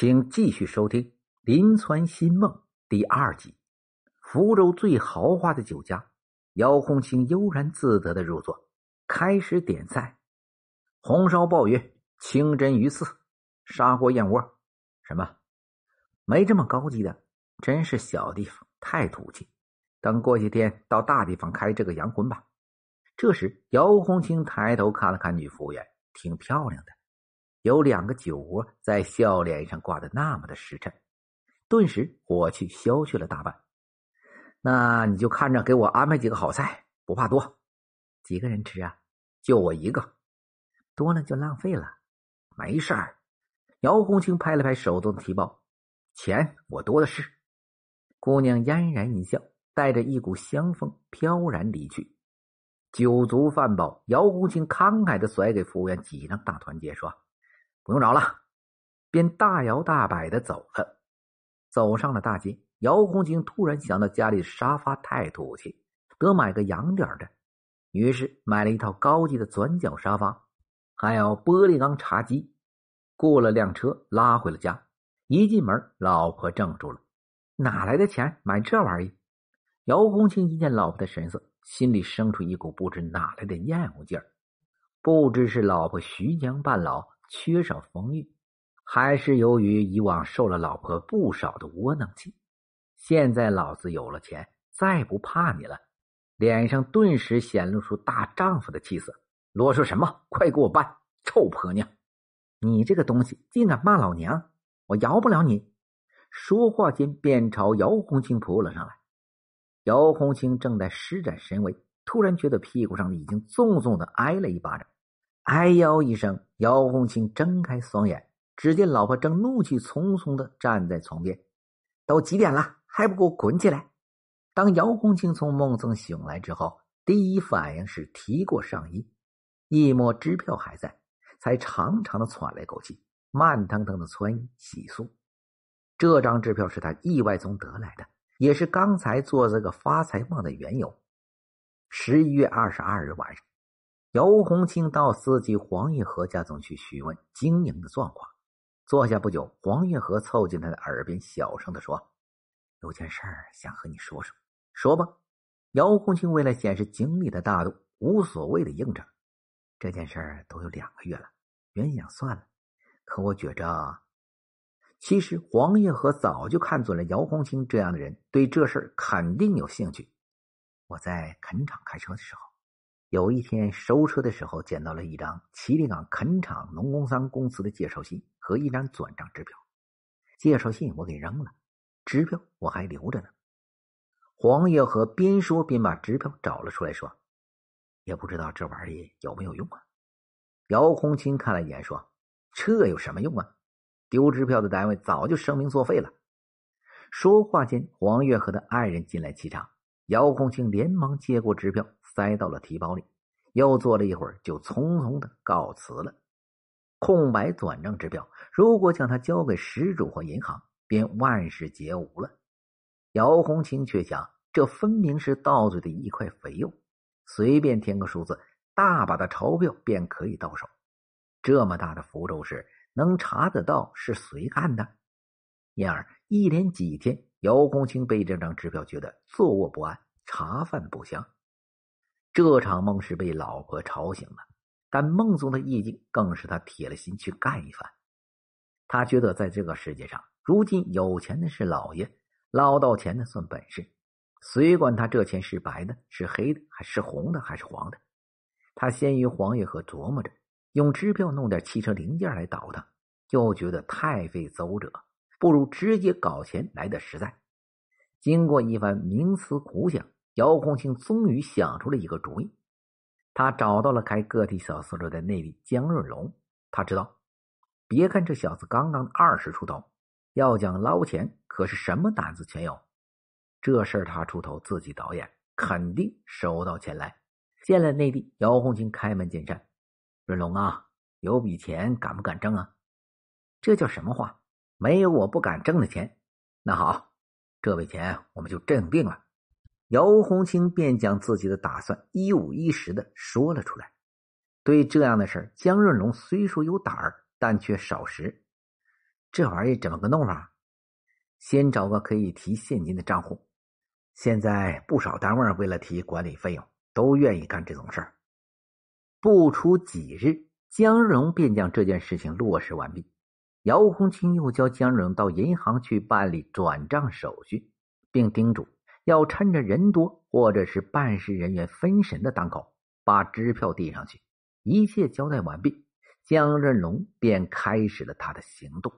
请继续收听《临川新梦》第二集。福州最豪华的酒家，姚红清悠然自得的入座，开始点菜：红烧鲍鱼、清蒸鱼刺、砂锅燕窝。什么？没这么高级的，真是小地方，太土气。等过几天到大地方开这个洋荤吧。这时，姚红清抬头看了看女服务员，挺漂亮的。有两个酒窝在笑脸上挂的那么的实诚，顿时火气消去了大半。那你就看着给我安排几个好菜，不怕多。几个人吃啊？就我一个，多了就浪费了。没事儿。姚红青拍了拍手中的提包，钱我多的是。姑娘嫣然一笑，带着一股香风飘然离去。酒足饭饱，姚红青慷慨的甩给服务员几张大团结，说。不用找了，便大摇大摆的走了。走上了大街，姚红青突然想到家里沙发太土气，得买个洋点的。于是买了一套高级的转角沙发，还有玻璃钢茶几。雇了辆车拉回了家。一进门，老婆怔住了：“哪来的钱买这玩意？”姚红青一见老婆的神色，心里生出一股不知哪来的厌恶劲儿。不知是老婆徐娘半老。缺少风韵，还是由于以往受了老婆不少的窝囊气。现在老子有了钱，再不怕你了。脸上顿时显露出大丈夫的气色。啰嗦什么？快给我办！臭婆娘，你这个东西竟敢骂老娘！我饶不了你！说话间便朝姚红青扑了上来。姚红青正在施展神威，突然觉得屁股上已经重重的挨了一巴掌。哎呦一声，姚红青睁开双眼，只见老婆正怒气冲冲的站在床边。都几点了，还不给我滚起来！当姚红青从梦中醒来之后，第一反应是提过上衣，一摸支票还在，才长长的喘了一口气，慢腾腾的穿衣洗漱。这张支票是他意外中得来的，也是刚才做这个发财梦的缘由。十一月二十二日晚上。姚红青到司机黄月河家中去询问经营的状况。坐下不久，黄月河凑近他的耳边，小声的说：“有件事儿想和你说说。”“说吧。”姚红青为了显示经历的大度，无所谓的应着。这件事儿都有两个月了，原想算了，可我觉着……其实黄月河早就看准了姚红青这样的人，对这事儿肯定有兴趣。我在垦场开车的时候。有一天收车的时候，捡到了一张七里岗垦场农工商公司的介绍信和一张转账支票。介绍信我给扔了，支票我还留着呢。黄月和边说边把支票找了出来，说：“也不知道这玩意有没有用啊？”姚红青看了一眼，说：“这有什么用啊？丢支票的单位早就声明作废了。”说话间，黄月和的爱人进来沏茶，姚红青连忙接过支票。塞到了提包里，又坐了一会儿，就匆匆的告辞了。空白转账支票，如果将它交给失主或银行，便万事皆无了。姚红青却想，这分明是盗嘴的一块肥肉，随便填个数字，大把的钞票便可以到手。这么大的福州市，能查得到是谁干的？因而一连几天，姚红青被这张支票觉得坐卧不安，茶饭不香。这场梦是被老婆吵醒了，但梦中的意境更是他铁了心去干一番。他觉得在这个世界上，如今有钱的是老爷，捞到钱的算本事，谁管他这钱是白的，是黑的，还是红的，还是黄的。他先于黄月和琢磨着用支票弄点汽车零件来倒腾，又觉得太费周折，不如直接搞钱来的实在。经过一番冥思苦想。姚红青终于想出了一个主意，他找到了开个体小四轮的内地江润龙。他知道，别看这小子刚刚二十出头，要讲捞钱可是什么胆子全有。这事儿他出头，自己导演，肯定收到钱来。见了内地，姚红青开门见山：“润龙啊，有笔钱敢不敢挣啊？”这叫什么话？没有我不敢挣的钱。那好，这笔钱我们就挣定了。姚红青便将自己的打算一五一十的说了出来。对这样的事江润龙虽说有胆儿，但却少识。这玩意怎么个弄法？先找个可以提现金的账户。现在不少单位为了提管理费用，都愿意干这种事儿。不出几日，江荣便将这件事情落实完毕。姚红青又叫江荣到银行去办理转账手续，并叮嘱要趁着人多或者是办事人员分神的当口，把支票递上去。一切交代完毕，江振龙便开始了他的行动。